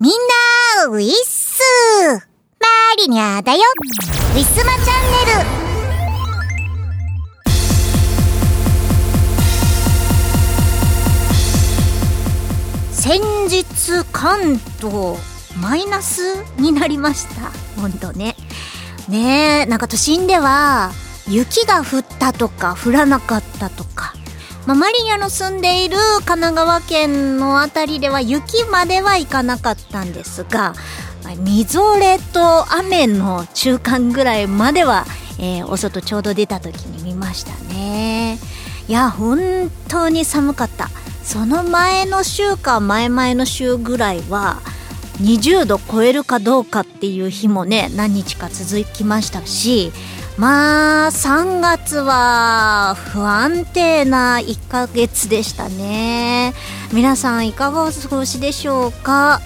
みんな、ウィッスマリニャーだよ。ウィスマチャンネル。先日関東マイナスになりました。ほんとね。ねえなんか都心では雪が降ったとか降らなかったとか。まあ、マリニャの住んでいる神奈川県のあたりでは雪までは行かなかったんですが、みぞれと雨の中間ぐらいまでは、えー、お外ちょうど出た時に見ましたね。いや、本当に寒かった。その前の週か前々の週ぐらいは、20度超えるかどうかっていう日もね、何日か続きましたし、まあ、3月は不安定な1ヶ月でしたね。皆さんいかがお過ごしでしょうか？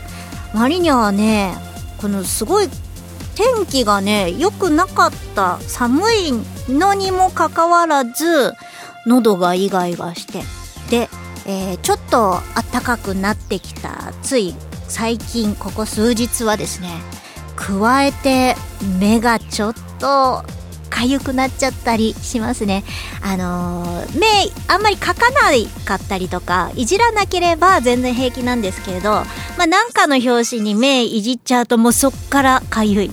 マリニャはね、このすごい天気がね、良くなかった。寒いのにもかかわらず、喉がイガイガして。で、えー、ちょっと暖かくなってきた、つい最近、ここ数日はですね、加えて目がちょっと痒くなっちゃったりしますね。あのー、目あんまり描かないかったりとか、いじらなければ全然平気なんですけれど、まあなんかの表紙に目いじっちゃうともうそっから痒い。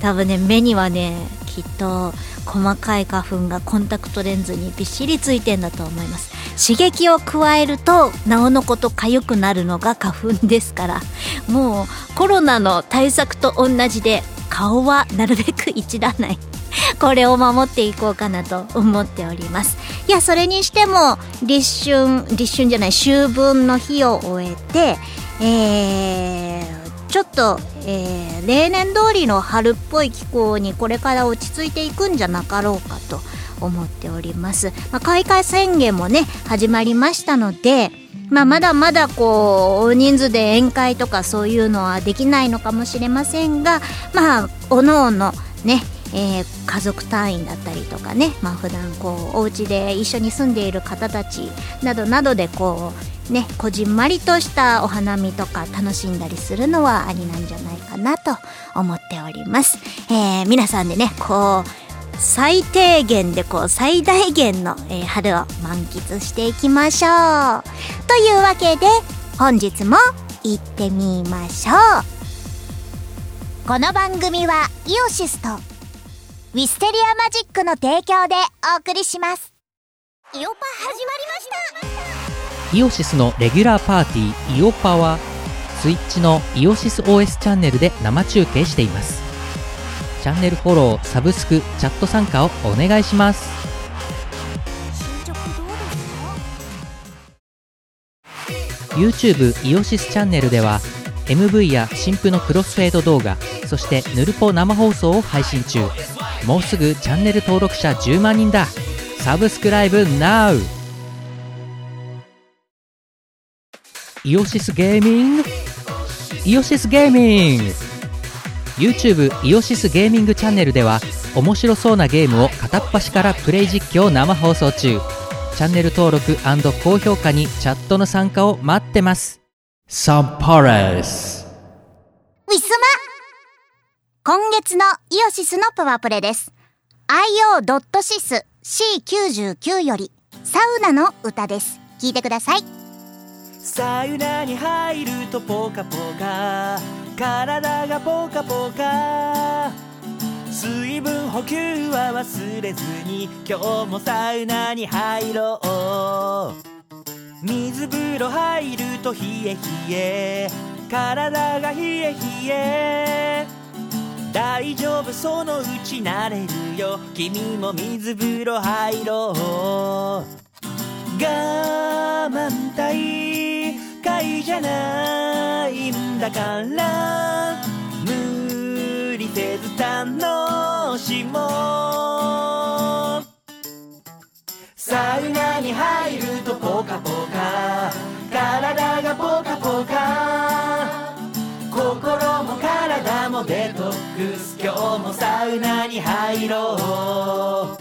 多分ね、目にはね、きっと細かい花粉がコンタクトレンズにびっしりついてんだと思います。刺激を加えるとなおのこと痒くなるのが花粉ですからもうコロナの対策と同じで顔はなるべくいじらないこれを守っていこうかなと思っております。いや、それにしても、立春、立春じゃない、秋分の日を終えて、えー、ちょっと、えー、例年通りの春っぽい気候にこれから落ち着いていくんじゃなかろうかと思っております。まあ、開会宣言もね、始まりましたので、まあ、まだまだこう、大人数で宴会とかそういうのはできないのかもしれませんが、まあ、おのおのね、えー、家族単位だったりとかね、まあ普段こうお家で一緒に住んでいる方たちなどなどでこうねこじんまりとしたお花見とか楽しんだりするのはありなんじゃないかなと思っております。えー、皆さんでねこう最低限でこう最大限の、えー、春を満喫していきましょう。というわけで本日も行ってみましょう。この番組はイオシスとウィステリアマジックの提供でお送りします。イオパ始まりました。イオシスのレギュラーパーティーイオパはスイッチのイオシス OS チャンネルで生中継しています。チャンネルフォローサブスクチャット参加をお願いします。進捗どうですか YouTube イオシスチャンネルでは MV や新婦のクロスフェード動画そしてヌルポ生放送を配信中もうすぐチャンネル登録者10万人だ。サブスクライブ NOW! イオシスゲーミング？イオシスゲーミング。YouTube イオシスゲーミングチャンネルでは面白そうなゲームを片っ端からプレイ実況生放送中。チャンネル登録高評価にチャットの参加を待ってます。サンパレス。今月のイオシスのパワープレです。io.sis C99 よりサウナの歌です。聞いてください。サウナに入るとポカポカ体がポカポカ水分補給は忘れずに今日もサウナに入ろう水風呂入ると冷え冷え体が冷え冷え大丈夫そのうちなれるよ。君も水風呂入ろう。我慢大会じゃないんだから無理せず楽しもう。サウナに入るとポカポカ。体がポカポカ。心も体もデトックス今日もサウナに入ろ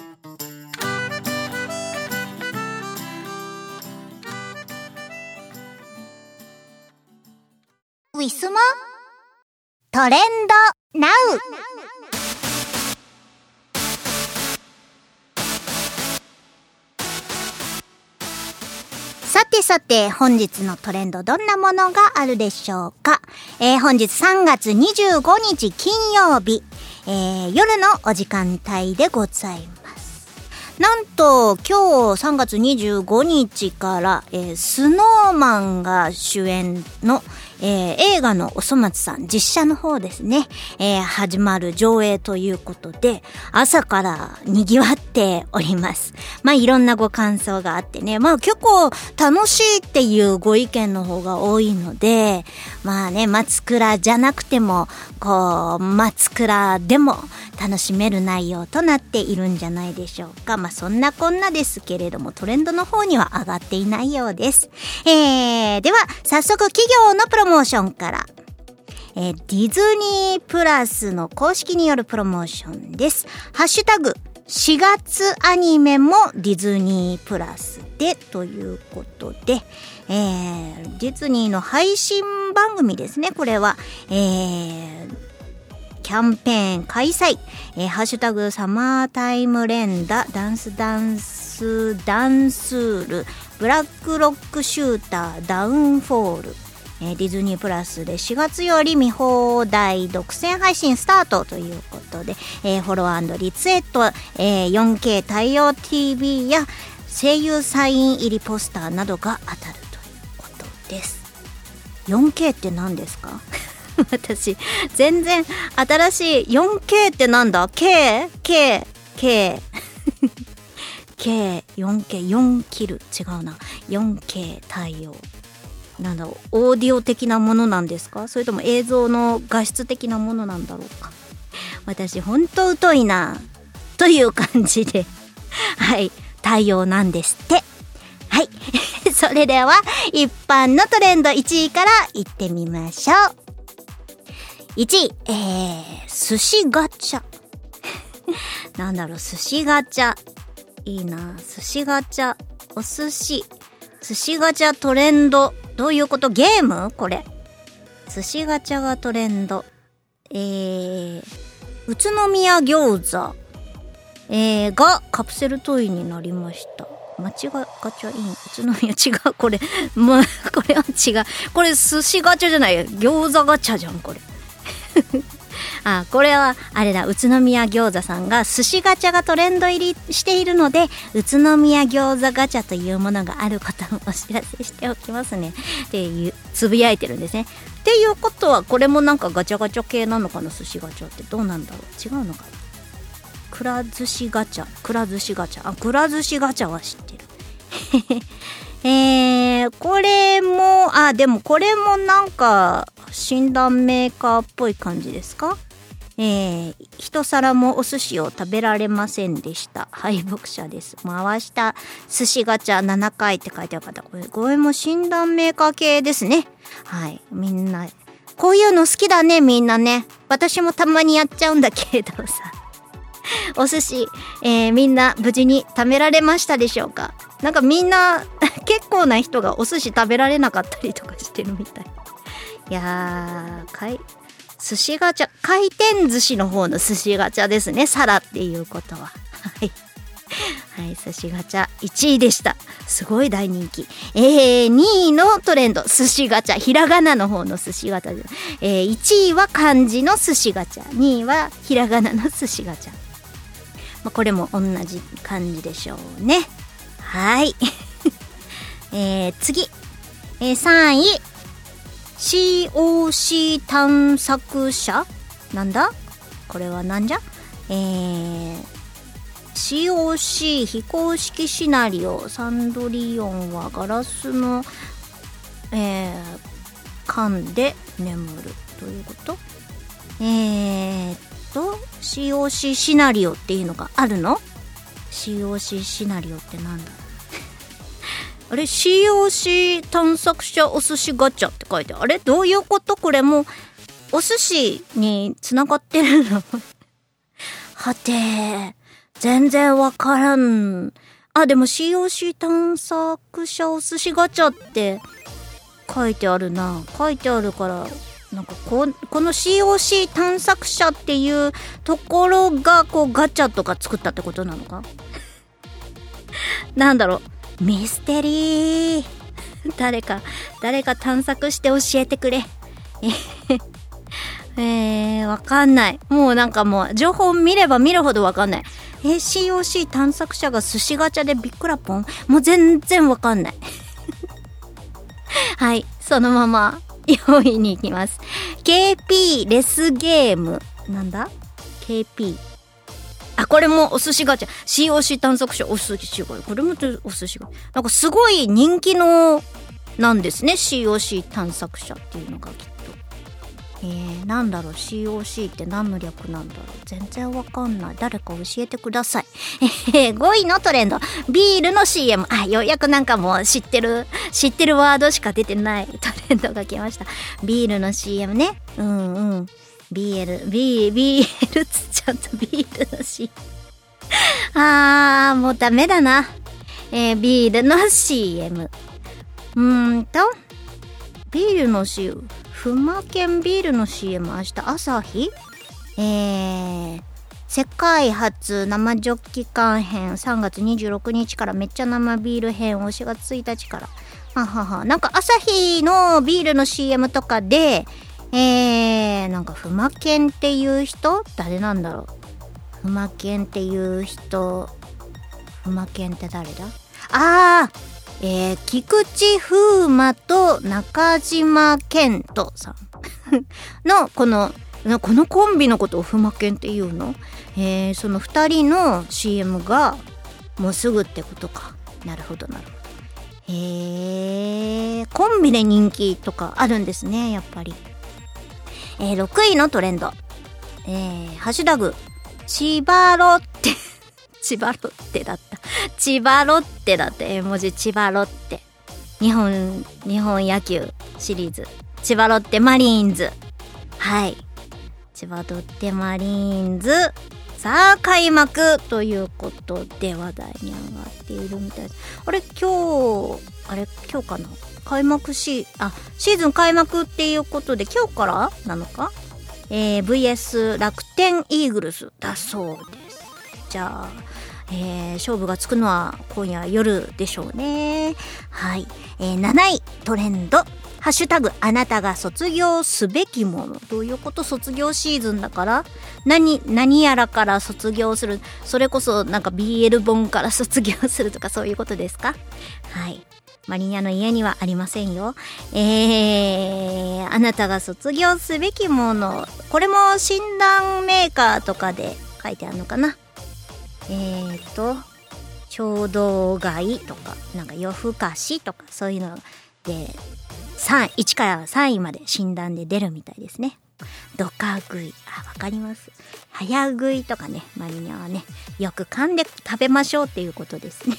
う。ウィスマトレンド？ナウ。さてさて、本日のトレンドどんなものがあるでしょうか？えー、本日3月25日金曜日、えー、夜のお時間帯でございます。なんと、今日3月25日から、えー、スノーマンが主演の、えー映画のおそ松さん実写の方ですね、えー始まる上映ということで、朝から賑わっております。まあいろんなご感想があってね、まあ結構楽しいっていうご意見の方が多いので、まあね、松倉じゃなくても、こう、松倉でも楽しめる内容となっているんじゃないでしょうか。まあそんなこんなですけれども、トレンドの方には上がっていないようです。えー、では、早速企業のプロモモーションから。えーディズニープラスの公式によるプロモーションです。ハッシュタグ、4月アニメもディズニープラスでということで、えーディズニーの配信番組ですね、これは。えーキャンペーン開催。えーハッシュタグサマータイム連打、ダンスダンスダンスール、ブラックロックシューター、ダウンフォール。えディズニープラスで4月より見放題独占配信スタートということで、えーフォローリツイート、えー 4K 対応 TV や声優サイン入りポスターなどが当たるということです。4K って何ですか？私全然新しい 4K ってなんだ ?K? K? K? K、4K、4 キル違うな 4K 対応なんだろうオーディオ的なものなんですか？それとも映像の画質的なものなんだろうか？私ほんと疎いなという感じで。はい。対応なんですって。はい。それでは一般のトレンド1位からいってみましょう。1位えー、寿司ガチャ。なんだろう寿司ガチャ。いいな寿司ガチャ。お寿司。寿司ガチャトレンド。どういうこと？ゲーム？これ。寿司ガチャがトレンド。えー、宇都宮餃子。えー、がカプセルトイになりました。間違ガチャイン。宇都宮違う。これ。もうこれは違う。これ寿司ガチャじゃない。餃子ガチャじゃんこれ。あこれはあれだ宇都宮餃子さんが寿司ガチャがトレンド入りしているので宇都宮餃子ガチャというものがあることをお知らせしておきますね。っていうつぶやいてるんですね。っていうことはこれもなんかガチャガチャ系なのかな寿司ガチャってどうなんだろう。違うのかな。くら寿司ガチャくら寿司ガチャ。あくら寿司ガチャは知ってる。えー、これも、あ、でもこれもなんか、診断メーカーっぽい感じですか？えー、一皿もお寿司を食べられませんでした。敗北者です。回した寿司ガチャ7回って書いてある方。これ、これも診断メーカー系ですね。はい。みんな、こういうの好きだね、みんなね。私もたまにやっちゃうんだけどさ。お寿司、えーみんな無事に食べられましたでしょうか？なんかみんな 結構な人がお寿司食べられなかったりとかしてるみたいいやーかい寿司ガチャ回転寿司の方の寿司ガチャですね皿っていうことははいはい、寿司ガチャ1位でした。すごい大人気。えー、2位のトレンド、寿司ガチャ。ひらがなの方の寿司ガチャで。えー、1位は漢字の寿司ガチャ。2位はひらがなの寿司ガチャ。まあ、これも同じ感じでしょうね。はい。えー、次。えー、3位。COC 探索者？なんだ？これはなんじゃ？えー、COC 非公式シナリオサンドリオンはガラスの、えー、缶で眠るどういうこと？えー、っと COC シナリオっていうのがあるの ?COC シナリオってなんだ？あれ ?COC 探索者お寿司ガチャって書いてあるあれどういうこと？これもお寿司につながってるの？はて全然わからん。あ、でも COC 探索者お寿司ガチャって書いてあるな。書いてあるからなんかここの COC 探索者っていうところがこうガチャとか作ったってことなのか？なんだろうミステリー。誰か誰か探索して教えてくれ。えー、わかんない。もうなんかもう情報見れば見るほどわかんない。えー、COC 探索者が寿司ガチャでビックラポン？もう全然わかんない。はいそのまま用意に行きます。KP レスゲーム。なんだ ?KP あ、これもお寿司ガチャ。COC 探索者お寿司ガチャ。これもお寿司ガチャ。なんかすごい人気の、なんですね。COC 探索者っていうのがきっと。えー、なんだろう COC って何の略なんだろう全然わかんない。誰か教えてください。えー、5位のトレンド。ビールの CM。あ、ようやくなんかもう知ってる、知ってるワードしか出てないトレンドが来ました。ビールの CM ね。うんうん。BL、B、BL つっちゃった。ビールの C。あー、もうダメだな。えー、ビールの CM。うーんと、ビールの CM。ふまけんビールの CM 明日朝日？えー、世界初生ジョッキ缶編3月26日からめっちゃ生ビール編を4月1日からはははなんか朝日のビールの CM とかでえー、なんかふまけんっていう人？誰なんだろう？ふまけんっていう人？ふまけんって誰だ？あーえー、菊池風磨と中島健人さん。のこのこのコンビのことをふまけんっていうの、えー、その2人の CM がもうすぐってことか。なるほどなるほど。へえー、コンビで人気とかあるんですねやっぱり。えー、6位のトレンド。えー、ハッシュタグ、千葉ロッテ 千葉ロッテだった。千葉ロッテだって、絵文字千葉ロッテ。日本、日本野球シリーズ。千葉ロッテマリーンズ。はい。千葉ロッテマリーンズ。さあ、開幕ということで話題に上がっているみたいです。あれ、今日、あれ、今日かな開幕し、あ、シーズン開幕っていうことで今日からなのか？えー、VS 楽天イーグルスだそうです。じゃあ、えー、勝負がつくのは今夜夜でしょうね。はい。えー、7位トレンド。ハッシュタグ、あなたが卒業すべきもの。どういうこと？卒業シーズンだから？何、何やらから卒業する？それこそなんか BL 本から卒業するとかそういうことですか？はい。マリニャの家にはありませんよ。えー、あなたが卒業すべきもの。これも診断メーカーとかで書いてあるのかな？えーと、衝動買いとか、なんか夜更かしとか、そういうので、3、1から3位まで診断で出るみたいですね。ドカ食い。あ、わかります。早食いとかね、マリニャはね、よく噛んで食べましょうっていうことですね。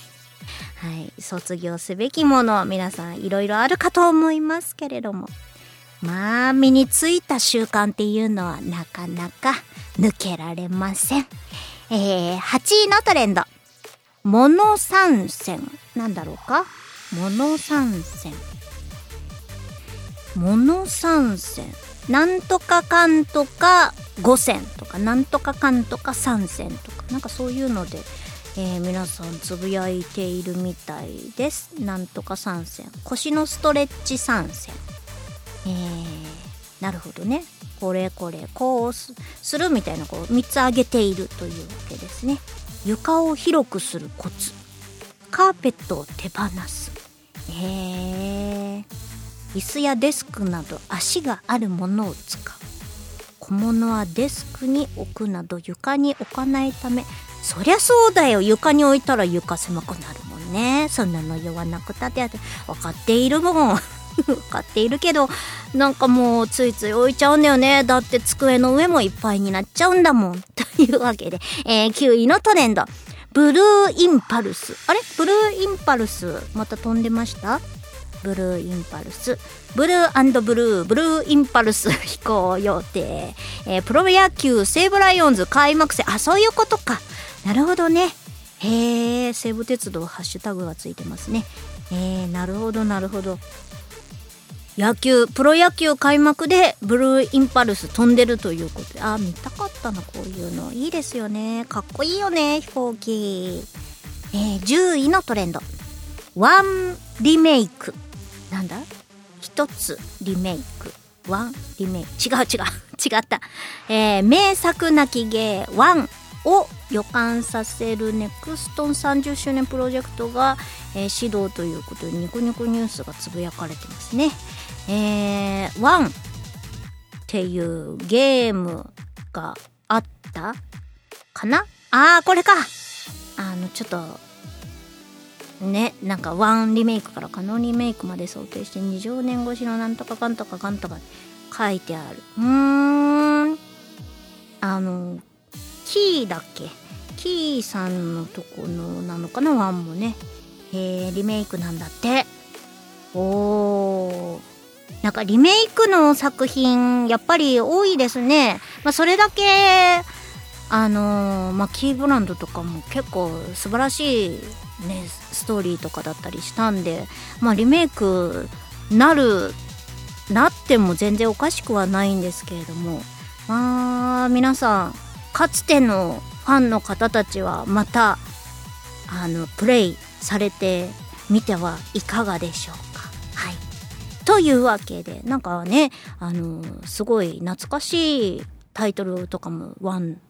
はい、卒業すべきもの皆さんいろいろあるかと思いますけれども。まあ身についた習慣っていうのはなかなか抜けられません、えー、8位のトレンド。モノ参戦。なんだろうか？モノ参戦。モノ参戦。なんとかかんとか5選とかなんとかかんとか3選とかなんかそういうのでえー、皆さんつぶやいているみたいです。なんとか参戦。腰のストレッチ参戦。えー、なるほどね。これこれこうするみたいなこう3つ挙げているというわけですね。床を広くするコツ。カーペットを手放す。へえ椅子やデスクなど足があるものを使う。小物はデスクに置くなど床に置かないためそりゃそうだよ。床に置いたら床狭くなるもんね。そんなの言わなくたって分かっているもん。分かっているけどなんかもうついつい置いちゃうんだよね。だって机の上もいっぱいになっちゃうんだもん。というわけで、えー、9位のトレンド。ブルーインパルス。あれ？ブルーインパルスまた飛んでました？ブルーインパルス。ブルーブルー。ブルーインパルス。飛行予定、えー、プロ野球西武ライオンズ開幕戦。あそういうことか。なるほどね。へえ西武鉄道ハッシュタグがついてますね。えー、なるほどなるほど。野球プロ野球開幕でブルーインパルス飛んでるということで。あ見たかったなこういうの。いいですよね。かっこいいよね飛行機。えー、10位のトレンド。ワンリメイク。なんだ？一つリメイク。ワンリメイク。違う違う。違った、えー、名作なき芸。ワンを予感させるネクストン30周年プロジェクトが、えー、始動ということでニコニコニュースがつぶやかれてますね。えー、ワンっていうゲームがあったかな？あーこれか。あのちょっとねなんかワンリメイクからカノンリメイクまで想定して20年越しのなんとかかんとかかんとか書いてある。うーん。あのキーだっけ？キーさんのとこのなのかな？ワンもね。え、リメイクなんだって。おー。なんかリメイクの作品やっぱり多いですね、まあ、それだけあのー、まあ、キーブランドとかも結構素晴らしいねストーリーとかだったりしたんでまあリメイクなるなっても全然おかしくはないんですけれども。まあ皆さんかつてのファンの方たちはまたあのプレイされてみてはいかがでしょうか。はいというわけでなんかねあのすごい懐かしいタイトルとかもワン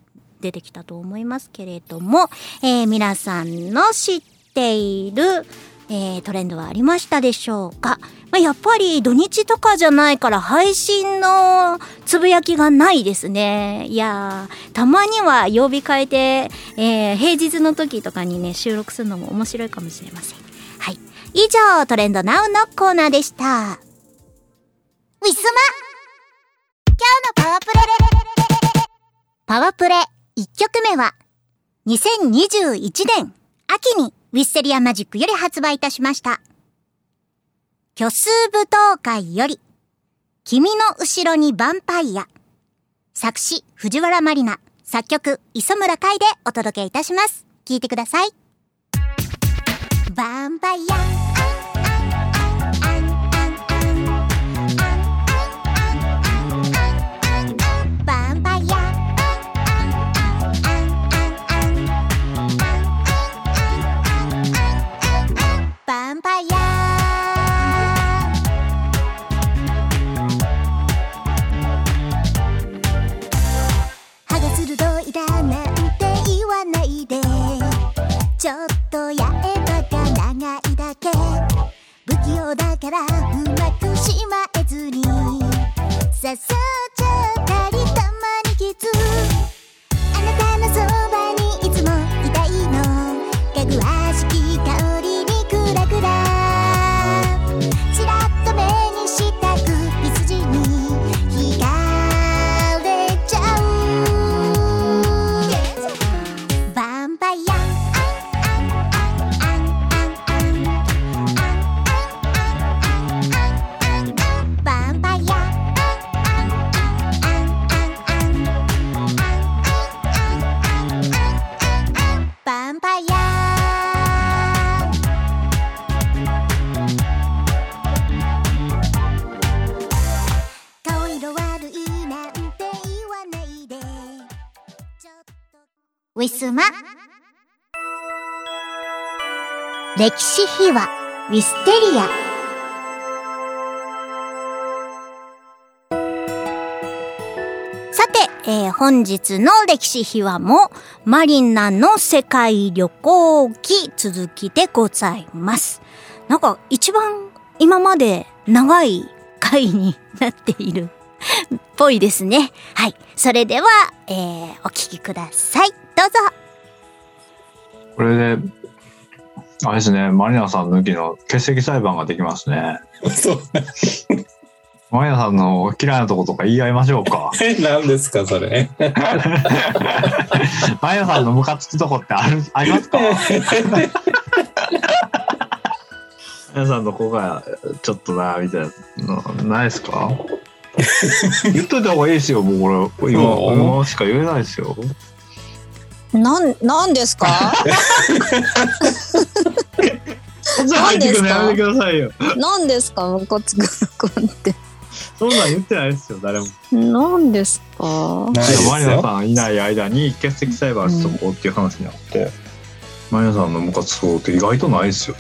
出てきたと思いますけれども、えー、皆さんの知っている、えー、トレンドはありましたでしょうか、まあ、やっぱり土日とかじゃないから配信のつぶやきがないですね。いやー、たまには曜日変えて、えー、平日の時とかにね、収録するのも面白いかもしれません。はい。以上、トレンドナウのコーナーでした。ウィスマ今日のパワープレパワープレ1曲目は、2021年秋にウィッセリアマジックより発売いたしました。虚数舞踏会より、君の後ろにヴァンパイア。作詞、藤原まりな。作曲、磯村海でお届けいたします。聴いてください。ヴァンパイア。さウィスマ歴史秘話ウィステリアさて、えー本日の歴史秘話もマリナの世界旅行記続きでございます。なんか一番今まで長い回になっているぽいですね。はい。それでは、えー、お聞きください。どうぞ。これで、あれですね、マリナさん抜きの欠席裁判ができますね。そう。マリナさんの嫌いなとことか言い合いましょうか。え、何ですか、それ。マリナさんのムカつくとこってある、ありますか？マリナさんのここがちょっとな、みたいなの、ないですか？言っといた方がいいですよ、もうこれ。今、うん今しか言えないですよ。なん、なんですか？なん入ってくるのやめてくださいよ。何ですか？ムカつく録音って。そんなん言ってないですよ、誰も。い何ですか？や、ないですマリナよ。さんいない間に欠席裁判しとこうっていう話になって、マリナさんのムカつくことって意外とないですよ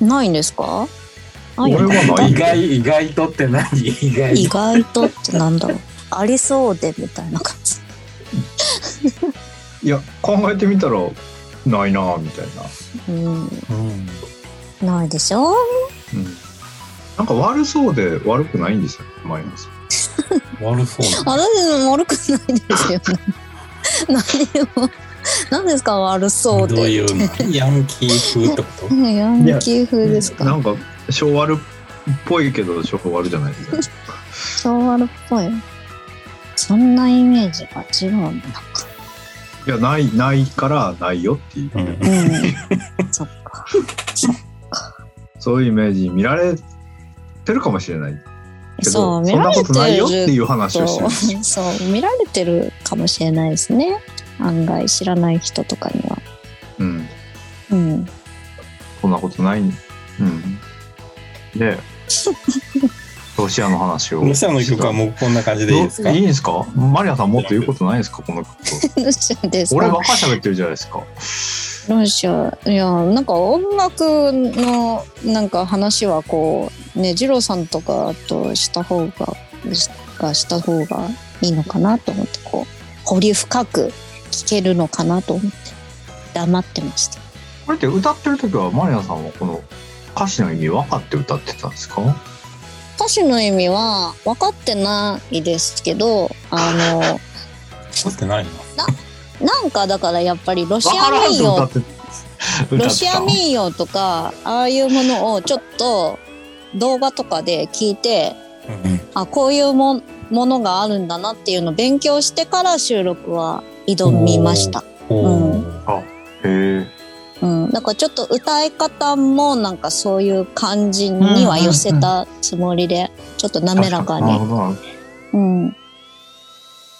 ね。ないんですか？俺は意外、意外とって何？意外意と。外とってなんだろう。ありそうでみたいな感じ。いや、考えてみたら、ないなぁ、みたいな。うん。うんないでしょ？うん。なんか悪そうで悪くないんですよ、マリナさん。悪そうな。私も悪くないですよね。何を、何ですか悪そうで。どういうのヤンキー風ってこと？ヤンキー風ですか？なんか、昭和っぽいけど、昭和じゃないですか。昭和っぽい。そんなイメージが違うんだか。いや、ない、ないからないよっていう、うんうん。そっか。そういうイメージに見られてるかもしれないけど、そう、そんな見られことないよっててるいう話をしてとる。そう、見られてるかもしれないですね。案外知らない人とかには。うん。うん。そんなことない。うん。で、ロシアの話を。ロシアの曲はもうこんな感じでいいですか？いいんですか？マリアさんもっと言うことないですか？この曲。ロシアですか？俺ばっか喋ってるじゃないですか。ロシアいやなんか音楽のなんか話はこうね二郎さんとかとした方がしがした方がいいのかなと思ってこう掘り深く聞けるのかなと思って黙ってましたこれって歌ってる時はマリアさんはこの歌詞の意味分かって歌ってたんですか？歌詞の意味は分かってないですけどあの撮ってないの？なんかだからやっぱりロシア民謡ロシア民謡とかああいうものをちょっと動画とかで聞いてうんあこういうもものがあるんだなっていうのを勉強してから収録は挑みました。おー。へえ。うん、だからちょっと歌い方もなんかそういう感じには寄せたつもりで、ちょっと滑らかに、うん、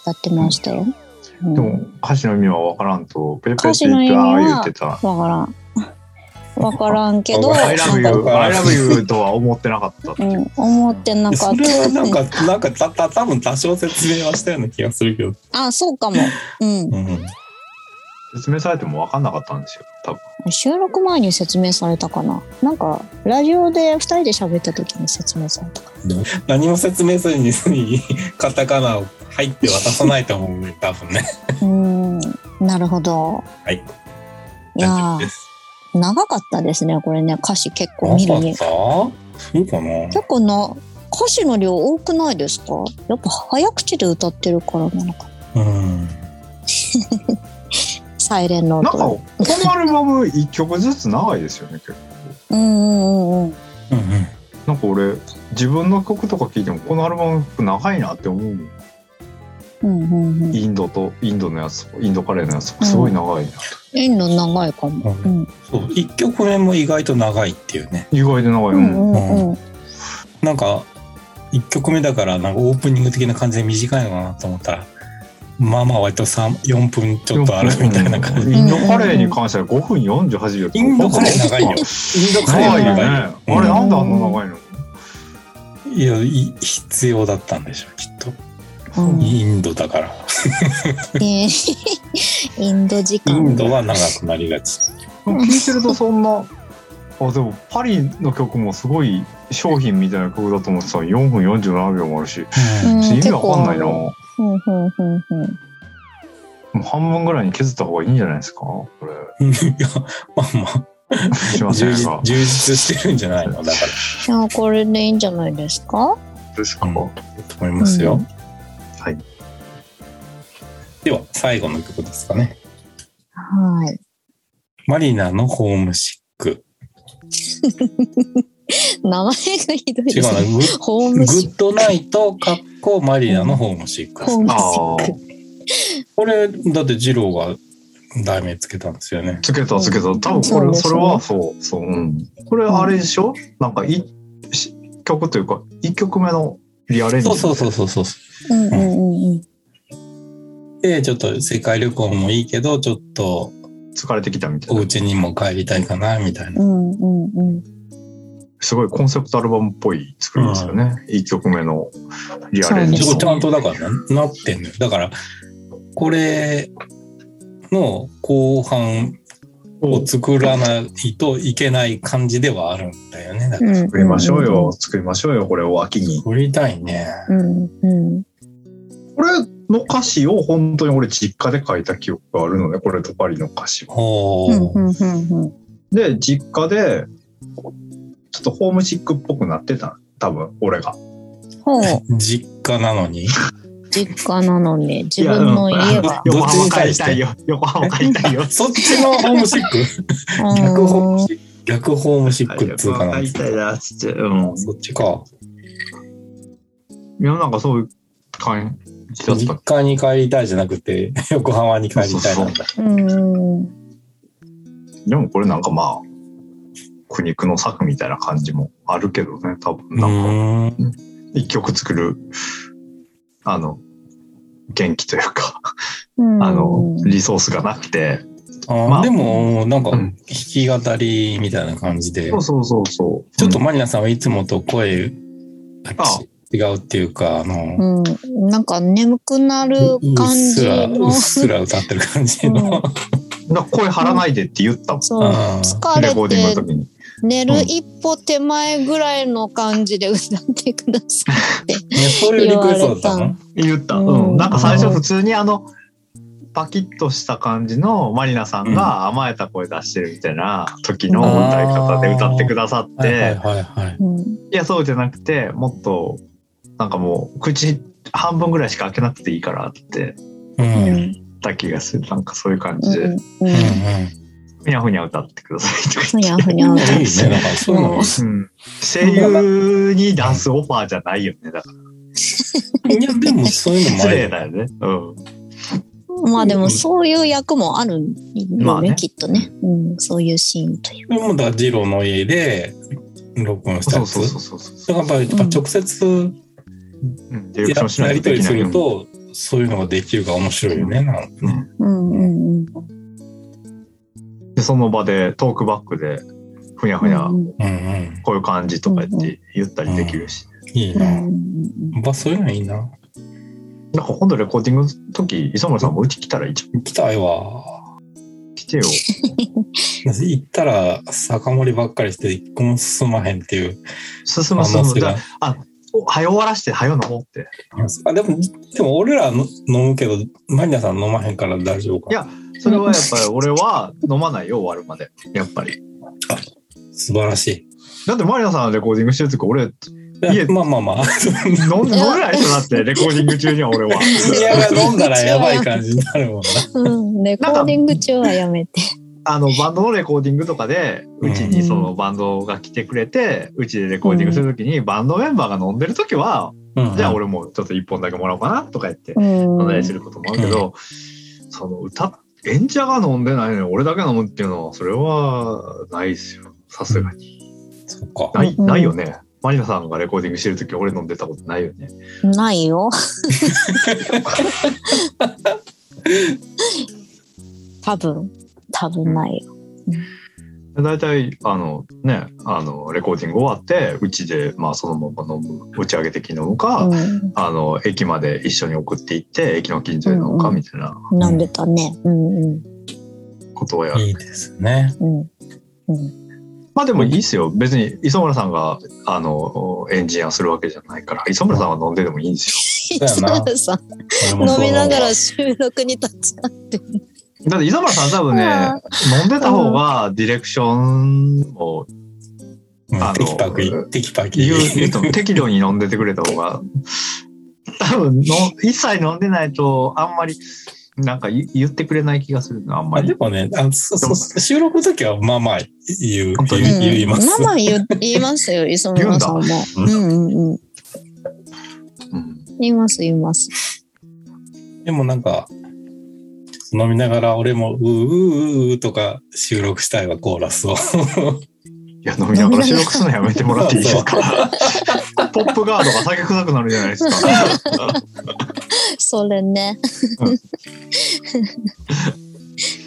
歌ってましたよ。うん、ど。でも歌詞の意味は分からんと、ペレペレ歌って言って、詞の意味はああ言ってた。わからん。わからんけど、わ I か love ん you, I love you とは思ってなかったっう。うん、思ってなかそれった。はなんか、なんかた、た、多分多少説明はしたような気がするけど。あ、そうかも。うん。うん。説明されても分かんなかったんですよ、多分。収録前に説明されたかな？なんか、ラジオで二人で喋った時に説明されたか何も説明せずに、カタカナを入って渡さないと思うね、多分ね。な。うん、なるほど。はい。いや。長かったですね、これね、歌詞結構見るに。なかった？そうかな結構な、歌詞の量多くないですか？やっぱ早口で歌ってるからなのか。うん。サイレンノなんか。このアルバム1曲ずつ長いですよね、結構。うんうんうんうん。うんうん。なんか俺、自分の曲とか聴いても、このアルバム長いなって思う。うんうんうん。インドと、インドのやつ、インドカレーのやつ、すごい長いな。いいの長いかも。ううん。そう、一曲目も意外と長いっていうね。意外で長い。ううんんうんうん。なんか、一曲目だから、なんかオープニング的な感じで短いのかなと思ったら、まあまあ割と3、4分ちょっとあるみたいな感じ。うんインドカレーに関しては5分48秒。インドカレー長いよ。インドカレー長いよね。あれなんであんな長いの？いや、い必要だったんでしょう、きっと。うんインドだから。え ーインド時イ間。ンドは長くなりがち。聞いてるとそんな、あ、でもパリの曲もすごい商品みたいな曲だと思ってたら4分47秒もあるし、うん意味わかんないな。うんうんうんうん。う半分ぐらいに削った方がいいんじゃないですか？これ。いや、まあまあ、しません充実か充実してるんじゃないの？だから。じゃあこれでいいんじゃないですか？ですか、うんと思いますよ。うんはい。では、最後の曲ですかね。はい。マリナのホームシック。名前がひどい違うな、ですね。グッホームシッグッドナイト、かっこマリナのホームシックホームシック。これ、だってジローが題名つけたんですよね。つけたつけた。多分これ、それはそう、そう、うん。これあれでしょ？なんかい、し曲というか、1曲目のリアレンジ。そうそうそうそうそう。うんうんうんうん。で、ちょっと世界旅行もいいけど、ちょっと疲れてきたみたいな。お家にも帰りたいかな、みたいな。うんうんうん。すごいコンセプトアルバムっぽい作りですよね。1曲目のリアレンジちゃんとだからななってんのよ。だから、これの後半を作らないといけない感じではあるんだよね。だから作作りましょうよ。作りましょうよ。これを秋に。作りたいね。うんうん。これの歌詞を本当に俺実家で書いた記憶があるのね。これとパリの歌詞を。ほうんうう。んうんうん。で、実家で、ちょっとホームシックっぽくなってた？多分、俺が。ほう。実家なのに？実家なのに、自分の家は。横浜帰りたいよ。横浜帰りたいよ。そっちのホームシック？逆ホームシック逆ホームシックっつうかな。帰りたいな、つって。うん。そっちか。いや、なんかそういう感じだっ実た。家に帰りたいじゃなくて、横浜に帰りたいなんだ。うん。でもこれなんかまあ、苦肉の策みたいな感じもあるけどね、多分。なんか、一曲作る、あの、元気というか、あの、リソースがなくて。あまあでも、なんか、弾き語りみたいな感じで、そうそうそうそう。ちょっとマリナさんはいつもと声があ違うっていうか、あの、うん。なんか眠くなるうっ感じすら、うっ。すら歌ってる感じの。なんか声張らないでって言ったもん。そう。疲レコーディングれての時に。寝る一歩手前ぐらいの感じで歌ってくださいって。ね、そういうリクエストだったの？言った。うんうん。なんか最初普通にあの、パキッとした感じのマリナさんが甘えた声出してるみたいな時の歌い方で歌ってくださって、はいはいはいはい。うん。いや、そうじゃなくて、もっと、なんかもう、口半分ぐらいしか開けなくていいからって。言った気がする。なんかそういう感じで、うん。うん。ふにゃふにゃ歌ってくださいとかふにゃふにゃ歌いいね。なんかそういうのも。うん。声優に出すオファーじゃないよね。だから、いや、でもそういうのも 失ある礼だよね。うん。まあでもそういう役もあるよね、まあねきっとね。うん、そういうシーンという。それもだから、ジローの家で録音したやつ。そうそうそうそうそう。だからやっぱやっぱ直接やり取りすると、そういうのができるから面白いよね。なんかねうんうんうん。で、その場でトークバックで、ふにゃふにゃ。こういう感じとか言って言ったりできるし。いいな。うんやっぱそういうのいいな。なんか今度レコーディングの時、磯村さんもうち来たらいいじゃん。行きたいわ。来てよ。行ったら酒盛りばっかりして一個も進まへんっていう進む進む。可能性がだあ、お早終わらして、早飲もうって。あでも、でも俺らの飲むけど、マリナさん飲まへんから大丈夫か。いやそれはやっぱり俺は飲まないよ、終わるまで。やっぱり。素晴らしい。だってマリナさんレコーディングしてる時、俺、飲んいいえやまあまあまあ。飲んでない人だって、レコーディング中には俺は。いやが飲んだらやばい感じになるもんな。うん、レコーディング中はやめて。あの、バンドのレコーディングとかで、うちにそのバンドが来てくれて、うちでレコーディングするときに、バンドメンバーが飲んでるときは、うんじゃあ俺もちょっと一本だけもらおうかなとか言って、うん。飲んだりすることもあるけど、その歌、演者が飲んでないのに俺だけ飲むっていうのは、それはないですよ。さすがに。そっか。ない、うんないよね。マリナさんがレコーディングしてるとき俺飲んでたことないよね。ないよ。多分、多分ないよ。大体、あのね、あの、レコーディング終わって、うちで、まあそのまま飲む、打ち上げ的に飲むか、うん。あの、駅まで一緒に送って行って、駅の近所で飲むか、うんうんみたいな飲んでたね。うんうん。ことをやる。いいですね。うん。うん。まあでもいいっすよ。別に磯村さんが、あの、エンジニアするわけじゃないから、磯村さんは飲んででもいいんですそうやな磯村さん、飲みながら収録に立ち会って。だって磯村さん多分ねあ、飲んでた方がディレクションをうんあのテキパキ、テキパキ。適度に飲んでてくれた方が、多分の、一切飲んでないと、あんまり、なんか言言ってくれない気がするな、あんまり。あでもねあそうそう収録の時はまあまあ言う、本当に？言う言います。まあまあ言う言いますよ、磯村さんも。言うんうんうん。うん言います、言います。でもなんか、飲みながら俺もうーうーうーとか収録したいわ、コーラスを。いや、飲みながら収録するのやめてもらっていいですか？ポップガードが酒臭くなるじゃないですか。それね。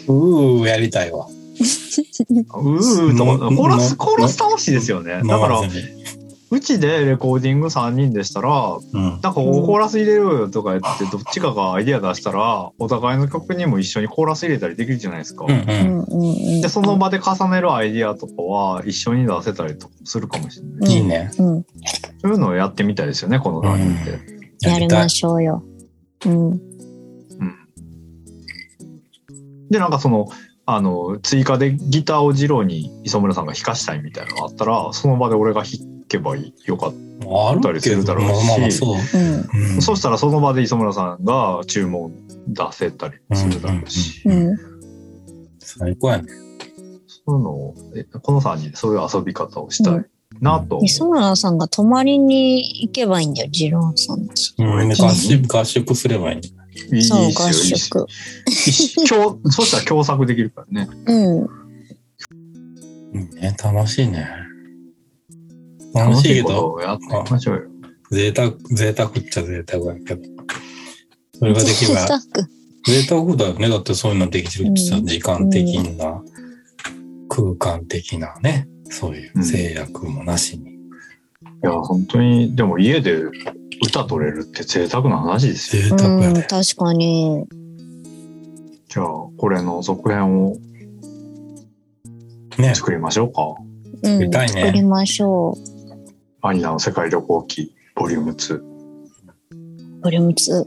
うーやりたいわ。うーとか、のコーラス、のコーラス楽しいですよね。だからうちでレコーディング3人でしたら、うん。なんかコーラス入れろよとか言って、どっちかがアイディア出したら、お互いの曲にも一緒にコーラス入れたりできるじゃないですか。うんう。うん。で、その場で重ねるアイディアとかは一緒に出せたりとかするかもしれない。いいね。うん。そういうのをやってみたいですよね、この3人で。やりましょうよ。うん。うん。で、なんかその、あの、追加でギターをジローに磯村さんが弾かしたいみたいなのがあったら、その場で俺が弾けばいいよかったりするだど、ろうしまあまあまあそう。したらその場で磯村さんが注文出せたりするだろうし、うん。最高やね。そういうのを、えこの3人でそういう遊び方をしたいなと。磯村さんが泊まりに行けばいいんだよ、ジローンさんち。うん、合宿、合宿すればいいんだ。い？いそう、いいいいっすよ宿。そしたら共作できるからね。うん。いいね、楽しいね。楽しいけど、をやっていきましょうよ。贅沢、贅沢っちゃ贅沢やけど。それができれば、贅沢贅沢だよね。だってそういうのできるってさ、うん時間的な、空間的なね、そういう制約もなしに。いや、本当に、でも家で歌取れるって贅沢な話ですよ。贅沢やうん、で。確かに。じゃあ、これの続編をね。作りましょうか。うん。見たいね作りましょアニナの世界旅行記、ボリューム2。う。ボリューム2。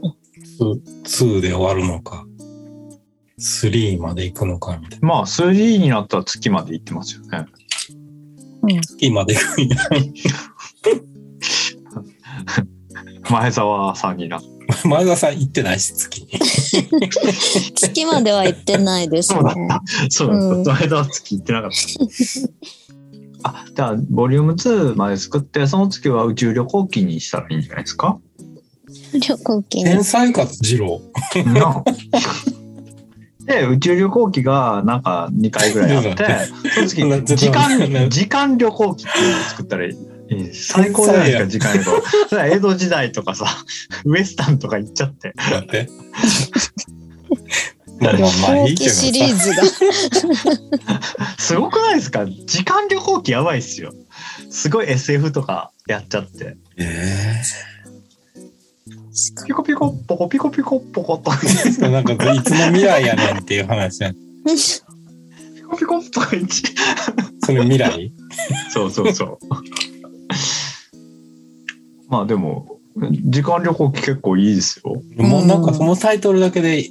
2で終わるのか、3まで行くのかみたいな。まあ、3になったら月まで行ってますよね。月まで行くんや。前澤さんになって。前田さん行ってないし、月に。月までは行ってないですそうだっね。そうだうんった。前澤は月行ってなかった。あ、じゃあ、ボリューム2まで作って、その月は宇宙旅行記にしたらいいんじゃないですか？旅行天。才か、二郎。で、宇宙旅行記がなんか2回ぐらいあって、その次、時間、時間旅行記っていうのを作ったらいい。最高じゃないですか、時間旅行。江戸時代とかさ、ウエスタンとか行っちゃって。旅行記シリーさ。ズが。すごくないですか？時間旅行記やばいっすよ。すごい SF とかやっちゃって。えピコピコ、ポコピコピコ、ポコと。え なんか、いつの未来やねんっていう話やん。ピコピコとか言って。それ未来？そうそうそう。まあでも、時間旅行記結構いいですよ。もうなんかそのタイトルだけで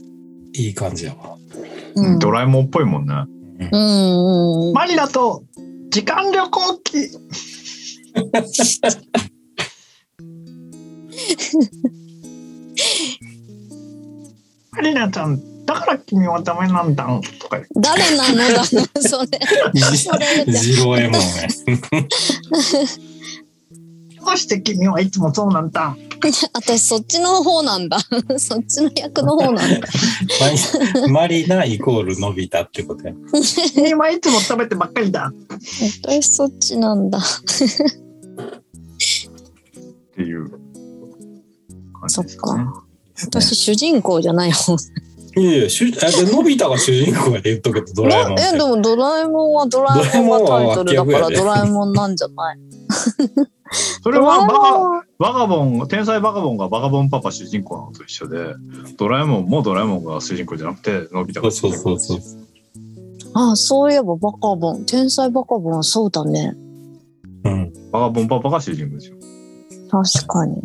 いい感じやわ。うん。ドラえもんっぽいもんね。うんうん。マリナと時間旅行記マリナちゃん、だから君はダメなんだとか言って誰なのだな、それ。それ言ってジロエモンね。どうして君はいつもそうなんだ 私そっちの方なんだ。そっちの役の方なんだ。マリナイコールのび太ってことや。君はいつも食べてばっかりだ私そっちなんだ。っていう感じですかね。私主人公じゃない方。いやいや、主あでのび太が主人公やで言っとくけど、ドラえもん。え、でもドラえもんはドラえもんがタイトルだからドラえもんなんじゃない？それはバカバカボン、天才バカボンがバカボンパパ主人公なのと一緒で、ドラえもんもドラえもんが主人公じゃなくて、のび太がそうそうそうそう。あそういえばバカボン。天才バカボンはそうだね。うん。バカボンパパが主人公ですよ。確かに。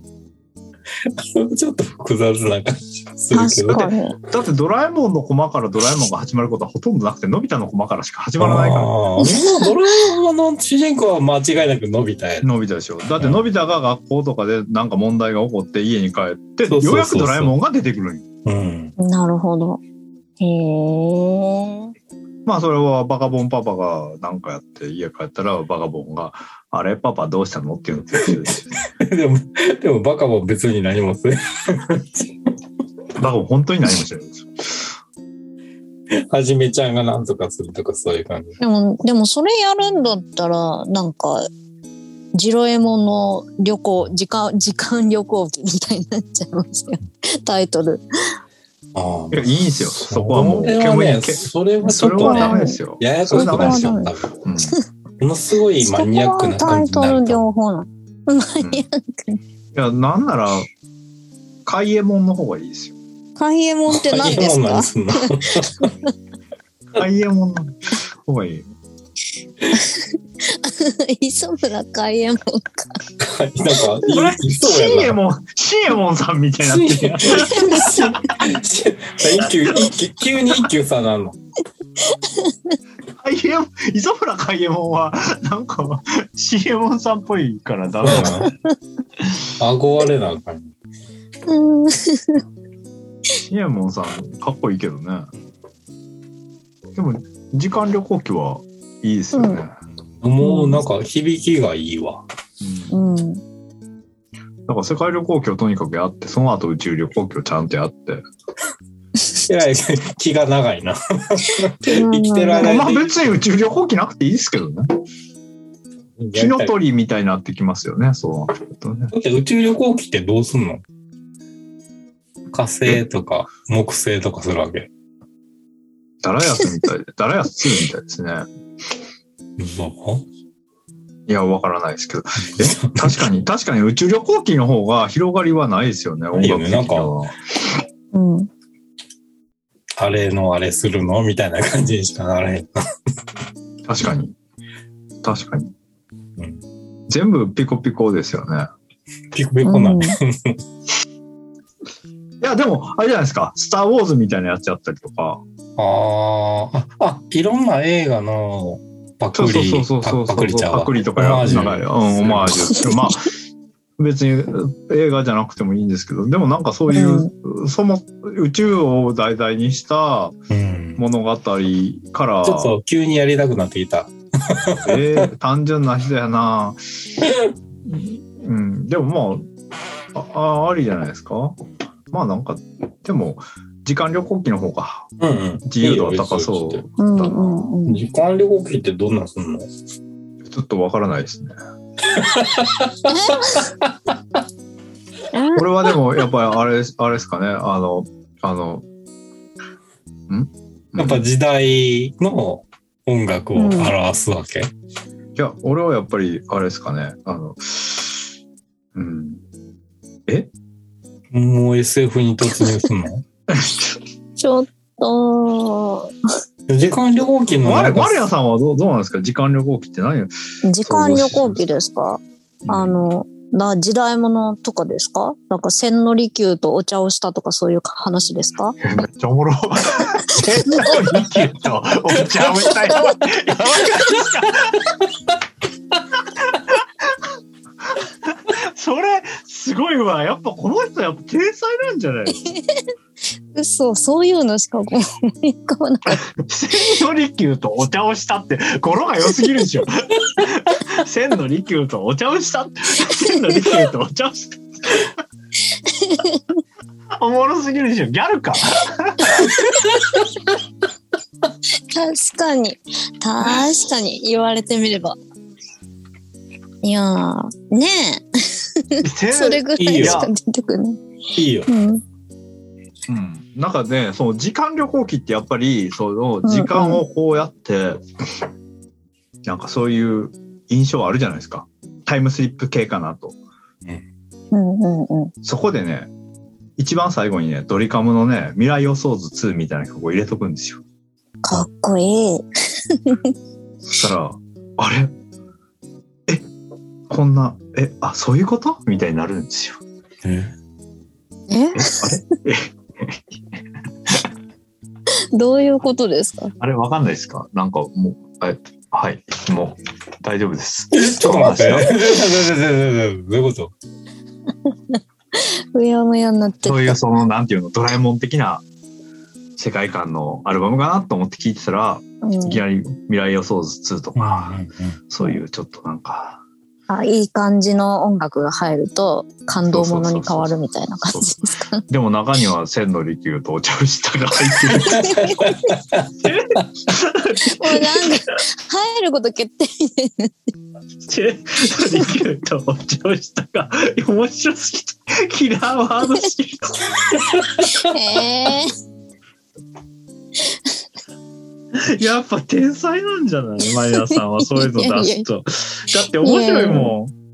ちょっと複雑な感じがするけど。確かに。だってドラえもんのコマからドラえもんが始まることはほとんどなくて、のび太のコマからしか始まらないから。ドラえもんの主人公は間違いなくのび太や。のび太でしょ。だってのび太が学校とかでなんか問題が起こって家に帰って、ようやくドラえもんが出てくるんようん。なるほど。へえ。まあそれはバカボンパパがなんかやって家帰ったらバカボンが、あれパパどうしたの？っていうのと一緒です。でも、でもバカも別に何もする。バカボン本当に何もしてないんですよ。はじめちゃんがなんとかするとかそういう感じ。でも、でもそれやるんだったら、なんか、ジロエモンの旅行、時間、時間旅行記みたいになっちゃいますよ。タイトル。あいや、いいんですよ。そこはもう、それはね、けそれはダメね、ですよ。ややこしくなるでしょ、多分。うんものすごいマニアックな感じになると。両方なの。マニアック。いや、なんなら、海右衛門の方がいいですよ。海右衛門って何ですか？海右衛門の方がいい。磯村海右衛門か。なんか、そうシンエやな。モン、シンエモンさんみたいになってる。一級、一級、急に一級差なの。海右衛門、磯村海右衛門は、なんか、シンエモンさんっぽいからダメだな。顎割れなあかん。うん。シンエモンさん、かっこいいけどね。でも、時間旅行機はいいですよね。もうなんか響きがいいわ。うんうん。なんか世界旅行機をとにかくやって、その後宇宙旅行機をちゃんとやって。えらい気が長いな。生きてる間にまあ別に宇宙旅行機なくていいですけどね。火の鳥みたいになってきますよね、そうなってくるとね。だって宇宙旅行機ってどうすんの？火星とか木星とかするわけ？ダラヤスみたいで、ダラヤス2みたいですね。そういや、わからないですけど。え、確かに、確かに宇宙旅行機の方が広がりはないですよね、音いいよね楽的には。うん。あれのあれするの？みたいな感じにしかならへん。確かに。確かに。うん全部ピコピコですよね。ピコピコな。うん いや、でも、あれじゃないですか。スター・ウォーズみたいなやつやったりとか。あーあ、あ、いろんな映画のパクリ、そうそうそうそうパパクリちゃうわ。パクリとかやうん、オマージュ。まあ、別に映画じゃなくてもいいんですけど、でもなんかそういう、その宇宙を題材にしたうん。物語から、ちょっと急にやりたくなってきた。えー、単純な人やなうん、でもまあ、あ、あありじゃないですか。まあなんか、でも、時間旅行機の方がうんうん。自由度は高そう。うんうんうん。時間旅行機ってどんなんすんの？ちょっとわからないですね。これはでも、やっぱりあれ、あれですかね。あの、あの、ん？やっぱ時代の音楽を表すわけ、いや、俺はやっぱり、あれですかね。あの、うん。え？もう SF に突入すんの？ちょっと、時間旅行機のマリなんかマリアさんはどうどうなんですか？時間旅行機って何時間旅行機ですか？あの、な時代物とかですか？なんか千利休とお茶をしたとかそういう話ですか？えめっちゃおもろ。変な利休とお茶をしたい。やばい。やばくないですか それ、すごいわ。やっぱこの人やっぱ天才なんじゃない 嘘、そういうのしか思い浮かばなかっ千利休とお茶をしたって、語呂が良すぎるでしょ。千の利休とお茶をしたって、千の利休とお茶をした。おもろすぎるでしょ。ギャルか。た。確かに。確かに。言われてみれば。いやー、ねえ。それぐらいしか出てくるない。いいよ。うん。うん、なんかね、その時間旅行機ってやっぱり、その時間をこうやって、なんかそういう印象あるじゃないですか。タイムスリップ系かなと。うんうんうん。そこでね、一番最後にね、ドリカムのね、未来予想図2みたいな曲を入れとくんですよ。かっこいい。そしたら、あれ？え、こんな、え、あ、そういうこと？みたいになるんですよ。え？え？え、あれ？え、どういうことですか？あれわかんないですか？なんかもう、えはい、もう大丈夫です。ちょっと待って。どういうこと？うやむやになってそういうその、なんていうの、ドラえもん的な世界観のアルバムかなと思って聞いてたら、うん。いきなり未来予想図2とか、うんうん。そういうちょっとなんか、あ、いい感じの音楽が入ると感動ものに変わるみたいな感じですか？でも中には千利休とお茶したが入ってる。もうなんか入ること決定千利休とお茶したが面白すぎて、キラーワードすぎる。え やっぱ天才なんじゃない？マリアさんはそういうの出すと。だって面白いもん。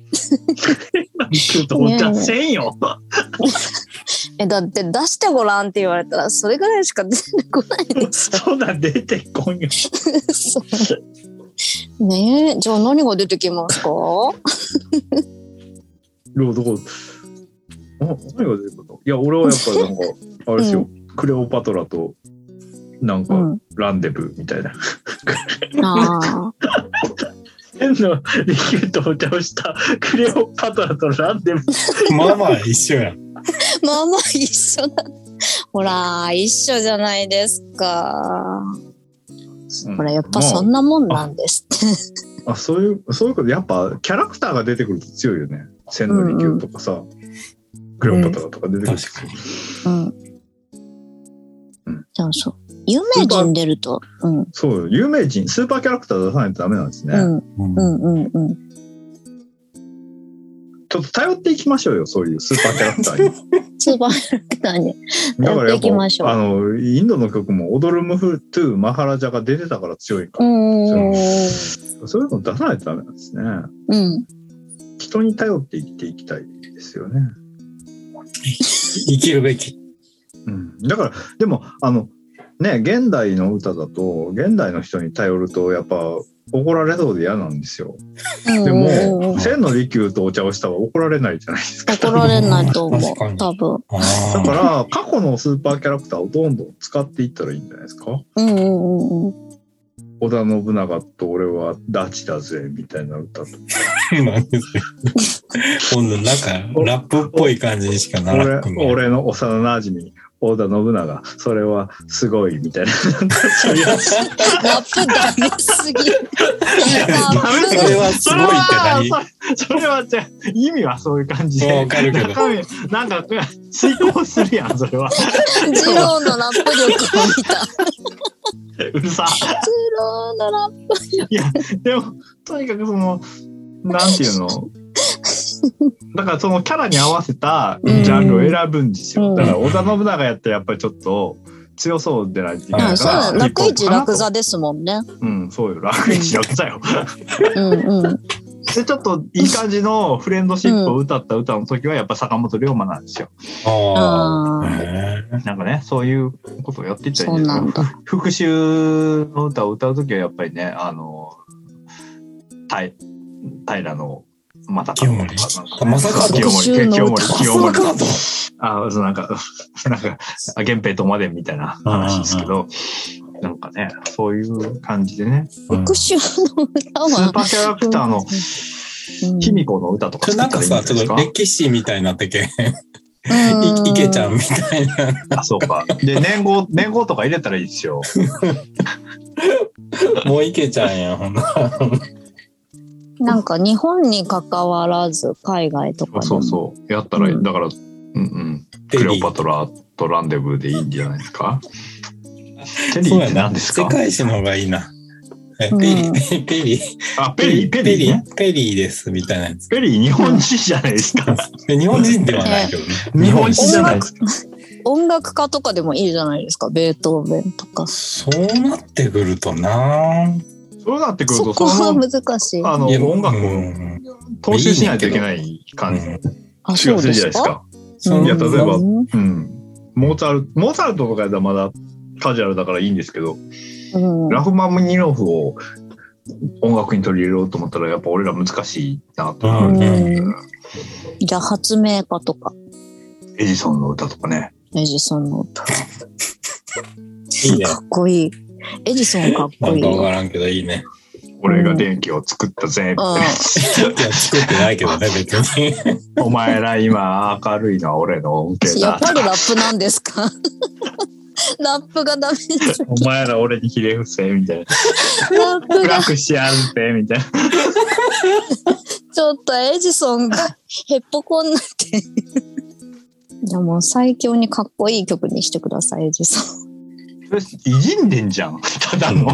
え、だって出してごらんって言われたらそれぐらいしか出てこないでしそんなん出てこんよ。ねえ、じゃあ何が出てきますか？どうどこ？あ何が出てくるの？いや、俺はやっぱなんか、あれですよ、クレオパトラと、なんか、うん。ランデブーみたいな。ああ。変なリキュートお茶をしたクレオパトラとランデブー。まあまあ一緒やん。まあまあ一緒だ。ほら、一緒じゃないですか。ほら、やっぱそんなもんなんですって。あ、そういう、そういうこと、やっぱキャラクターが出てくると強いよね。千利休とかさ、クレオパトラとか出てくると。確かに。うんうん。じゃあそう。有名人出ると、うん。そうよ、有名人、スーパーキャラクター出さないとダメなんですね。うん。うんうんうんうん。ちょっと頼っていきましょうよ、そういうスーパーキャラクターに。スーパーキャラクターに。だきましょうぱ、あの、インドの曲も、踊るムフトゥーマハラジャが出てたから強いかうら。ん。そういうの出さないとダメなんですね。うん。人に頼って生きていきたいですよね。生きるべき。うん、だから、でも、あの、ね、現代の歌だと、現代の人に頼ると、やっぱ、怒られそうで嫌なんですよ。でも、ん千利休とお茶をしたら怒られないじゃないですか。怒られないと思う多分。あだから、過去のスーパーキャラクターをどんどん使っていったらいいんじゃないですか。うんうんうんうん。織田信長と俺はダチだぜ、みたいな歌と。なんですよ。今度なんか、ラップっぽい感じにしかならなく俺俺の幼馴染織田信長、それはすごい、みたいな。ラップダメすぎる。それはすごいって何それはじゃあ意味はそういう感じで。わかるけどなんか、遂行するやん、それは。ジローのラップ力を見た。うるさ。ジローのラップいや、でも、とにかくその、なんていうの？だからそのキャラに合わせたジャンルを選ぶんですよ。うんだから織田信長やったらやっぱりちょっと強そうでないといけないあから。そうだ、楽一楽座。座ですもんね。うん、そうよ。楽一楽座よ。うんうん。で、ちょっといい感じのフレンドシップを歌った歌の時はやっぱ坂本龍馬なんですよ。ああ。なんかね、そういうことをやっていったらいい。復讐の歌を歌う時はやっぱりね、あの、平平のまた清盛かまさかと清盛、清盛、清盛。と。あ、そうなんか、なんか、あ源平とまでみたいな話ですけど、なんかね、そういう感じでね、復讐の歌スーは。パーキャラクターのうん卑弥呼の歌とかなんかさ、ちょっとで歴史みたいになってけん。うんいいけちゃんみたいな。あ、そうか。で、年号、年号とか入れたらいいですよ。もういけちゃんやん、ほんなら なんか日本に関わらず海外とかでも。そうそう。やったらいい。うんだから、うんうん。クレオパトラとランデブーでいいんじゃないですか？テリーってそうやな。何ですか？世界史の方がいいな。ペリー、ペリー、あ、ペリー、ペリーね。ペリーです、みたいなやつ。ペリー日本人じゃないですか？で日本人ではないけどね。日本人じゃないですか？音楽家とかでもいいじゃないですか？ベートーベンとか。そうなってくるとなそうなってくると、そこは難しい。あの、音楽をうん踏襲しないといけない感じ。あ、気がするじゃないですか。か。そのいや例えば。モーツァルト、モーツァルトとかやったらまだカジュアルだからいいんですけど、うんラフマニノフを音楽に取り入れようと思ったらやっぱ俺ら難しいなと思う。うんじゃあ発明家とか、エジソンの歌とかね。エジソンの歌。いいね。かっこいい。エジソンかっこいいなんかわかわ。らんけどいいね。俺が電気を作ったぜ、みたいや、作ってないけどね、別に。お前ら今明るいのは俺の恩恵だやっぱりラップなんですか？ラップがダメです。お前ら俺にひれ伏せ、みたいな。ラップが暗くしてやるぜ、みたいな。ちょっとエジソンがへっぽこになって。いやもう最強にかっこいい曲にしてください、エジソン。いじんでんじゃん。ただの。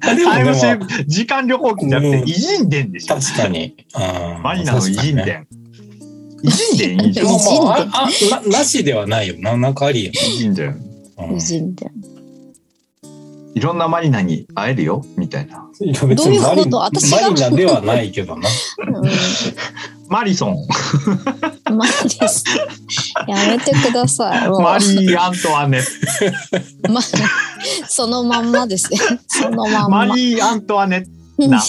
タイムー時間旅行機じゃなくて、いじんでんでしょ。確かに。うんマリナのいじんでん。いじんでんいいじゃん。でんでんまあ、ああななしではないよな。なんかありやいじんでん。ん。うんで。いろんなマリナに会えるよ、みたいな。どういうこと？私がマリナではないけどな。マリソン、うん、マジです。やめてください。マリー・アントワネッ ま、そのまんまですね。そのまト、んま。マリー・アントワネットな。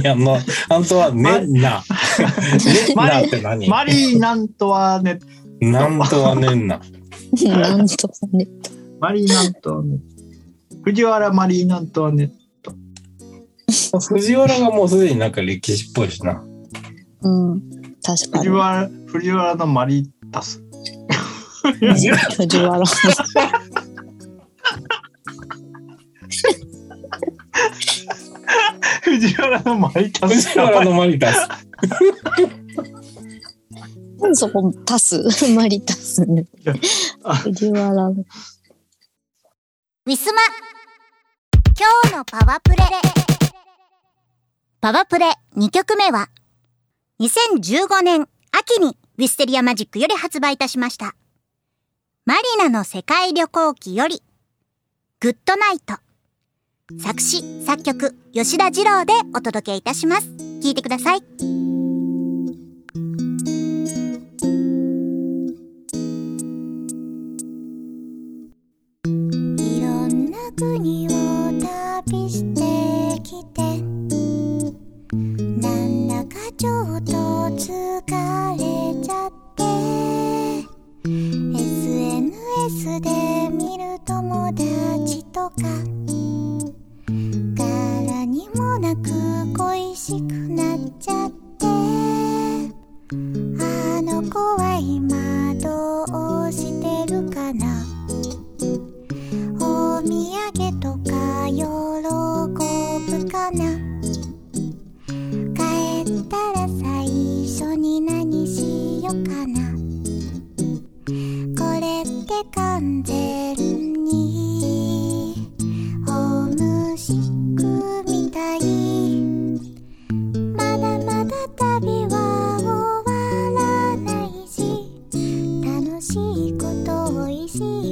いや、まあ、本当はねんな。ねんなって何？マリー・ナントワネット、なんとはねんな。なんとかね。マリー・トワネット。藤原マリー・ナントワネット。藤原がもうすでになんか歴史っぽいしな。うん。確かに藤。原、藤原のマリータス。藤原。藤原のマリータス。藤原のマリタス。そこ足すマリ足すねあ。藤原の。ウィスマ今日のパワプレパワプレ2曲目は2015年秋にウィステリアマジックより発売いたしました。マリナの世界旅行記よりグッドナイト作詞作曲吉田二郎でお届けいたします。聴いてください。いろんな国を旅してきてちょっと疲れちゃって。SNS で見る友達とか。柄にもなく恋しくなっちゃって。あの子は今どうしてるかな。お土産とか喜ぶかな。たら最初に何しようかな。これって完全にホームシックみたい。まだまだ旅は終わらないし楽しいこと美味し。い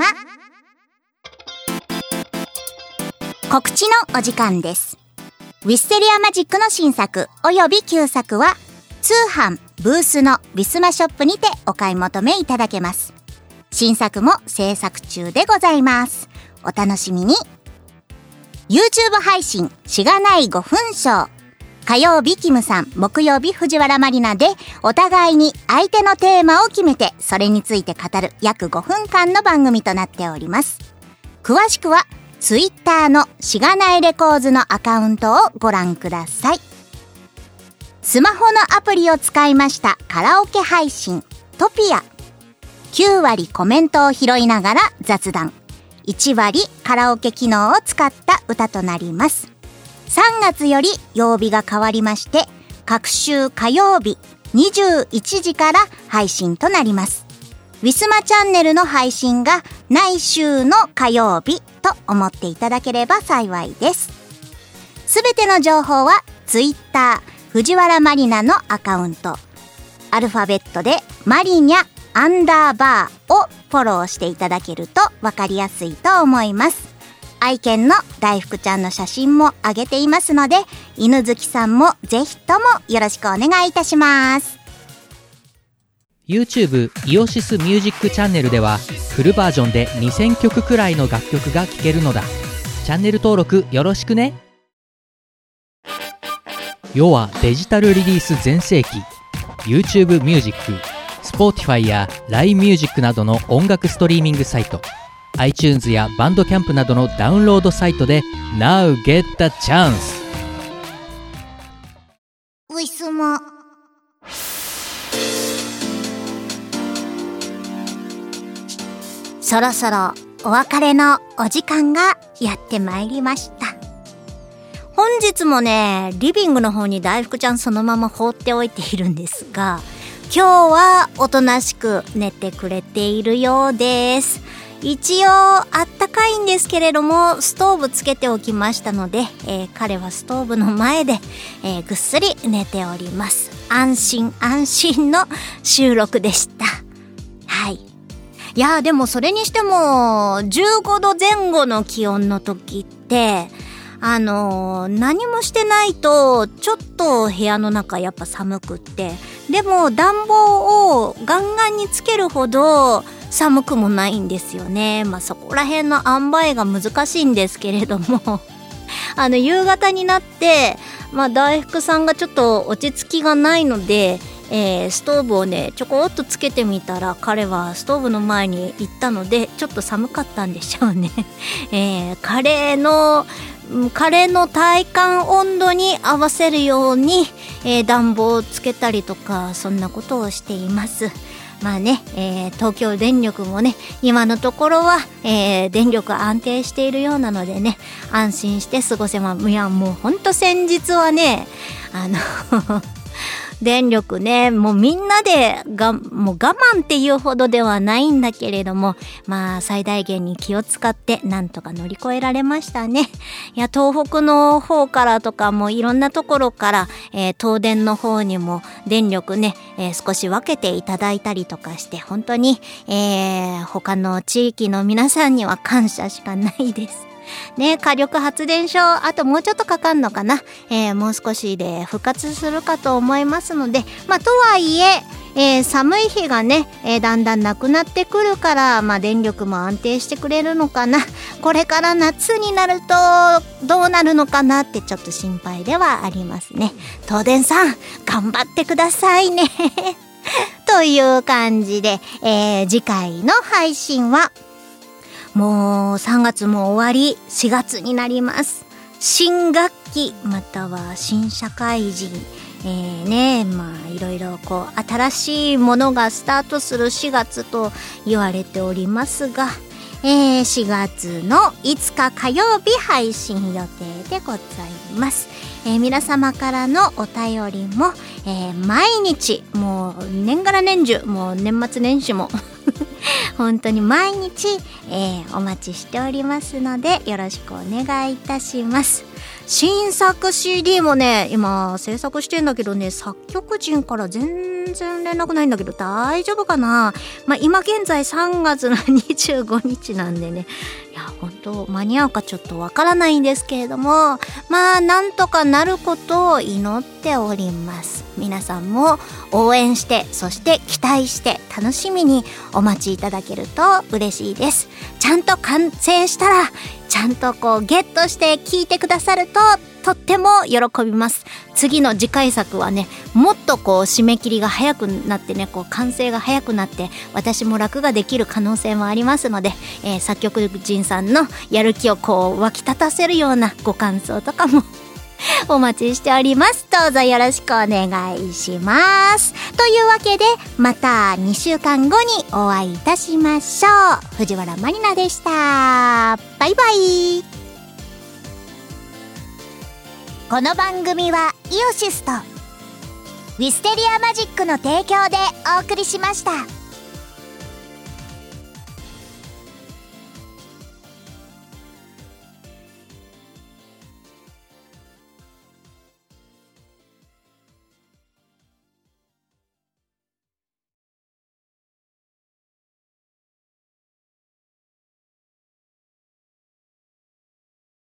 ウィスマ告知のお時間です。ウィステリアマジックの新作及び旧作は通販ブースのウィスマショップにてお買い求めいただけます。新作も制作中でございます。お楽しみに。YouTube 配信しがない5分ショー。火曜日キムさん、木曜日藤原まりなでお互いに相手のテーマを決めてそれについて語る約5分間の番組となっております。詳しくは Twitter のしがないレコーズのアカウントをご覧ください。スマホのアプリを使いましたカラオケ配信トピア。9割コメントを拾いながら雑談。1割カラオケ機能を使った歌となります。3月より曜日が変わりまして、各週火曜日21時から配信となります。ウィスマチャンネルの配信が来週の火曜日と思っていただければ幸いです。すべての情報は Twitter 藤原マリナのアカウント、アルファベットでマリニャアンダーバーをフォローしていただけるとわかりやすいと思います。愛犬の大福ちゃんの写真も上げていますので、犬好きさんもぜひともよろしくお願いいたします。YouTube イオシスミュージックチャンネルではフルバージョンで2000曲くらいの楽曲が聴けるのだ。チャンネル登録よろしくね。世はデジタルリリース全盛期。YouTube ミュージック Spotify や LINE ミュージックなどの音楽ストリーミングサイト。iTunes やバンドキャンプなどのダウンロードサイトで Now get the chance! ういすま。そろそろお別れのお時間がやってまいりました。本日もね、リビングの方に大福ちゃんそのまま放っておいているんですが、今日はおとなしく寝てくれているようです。一応あったかいんですけれどもストーブつけておきましたので、えー、彼はストーブの前で、えー、ぐっすり寝ております。安心安心の収録でした。はい。いやでもそれにしても15度前後の気温の時ってあのー、何もしてないとちょっと部屋の中やっぱ寒くってでも暖房をガンガンにつけるほど寒くもないんですよね。まあそこら辺の塩梅が難しいんですけれども あの夕方になって、まあ大福さんがちょっと落ち着きがないので、えー、ストーブをねちょこっとつけてみたら彼はストーブの前に行ったのでちょっと寒かったんでしょうね、えー、カレーのカレーの体感温度に合わせるように、えー、暖房をつけたりとかそんなことをしています。まあね、えー、東京電力もね、今のところは、えー、電力安定しているようなのでね、安心して過ごせます、いや、もうほんと先日はね、あの電力ね、もうみんなでが、もう我慢っていうほどではないんだけれども、まあ最大限に気を使ってなんとか乗り越えられましたね。いや、東北の方からとかもいろんなところから、えー、東電の方にも電力ね、えー、少し分けていただいたりとかして、本当に、えー、他の地域の皆さんには感謝しかないです。ね、火力発電所、あともうちょっとかかんのかな。えー、もう少しで復活するかと思いますので、まあ、とはいえ、えー、寒い日がね、えー、だんだんなくなってくるから、まあ、電力も安定してくれるのかな。これから夏になるとどうなるのかなってちょっと心配ではありますね。東電さん、頑張ってくださいね。という感じで、えー、次回の配信はもう3月も終わり、4月になります。新学期、または新社会人、えー、ね、まあいろいろこう新しいものがスタートする4月と言われておりますが、えー、4月の5日火曜日配信予定でございます。えー、皆様からのお便りも、えー、毎日もう年がら年中もう年末年始も 本当に毎日、えー、お待ちしておりますのでよろしくお願いいたします。新作 CD もね今制作してんだけどね作曲人から全然連絡ないんだけど大丈夫かな？まあ今現在3月の25日なんでね。いや本当間に合うかちょっとわからないんですけれどもまあなんとかなることを祈っております。皆さんも応援してそして期待して楽しみにお待ちいただけると嬉しいです。ちゃんと完成したらちゃんとこうゲットして聞いてくださるととっても喜びます。次の次回作はねもっとこう締め切りが早くなってねこう完成が早くなって私も楽ができる可能性もありますので、えー、作曲人さんのやる気をこう湧き立たせるようなご感想とかも お待ちしております。どうぞよろしくお願いします。というわけで、また2週間後にお会いいたしましょう。藤原まりなでした。バイバイ。この番組はイオシスとウィステリアマジックの提供でお送りしました。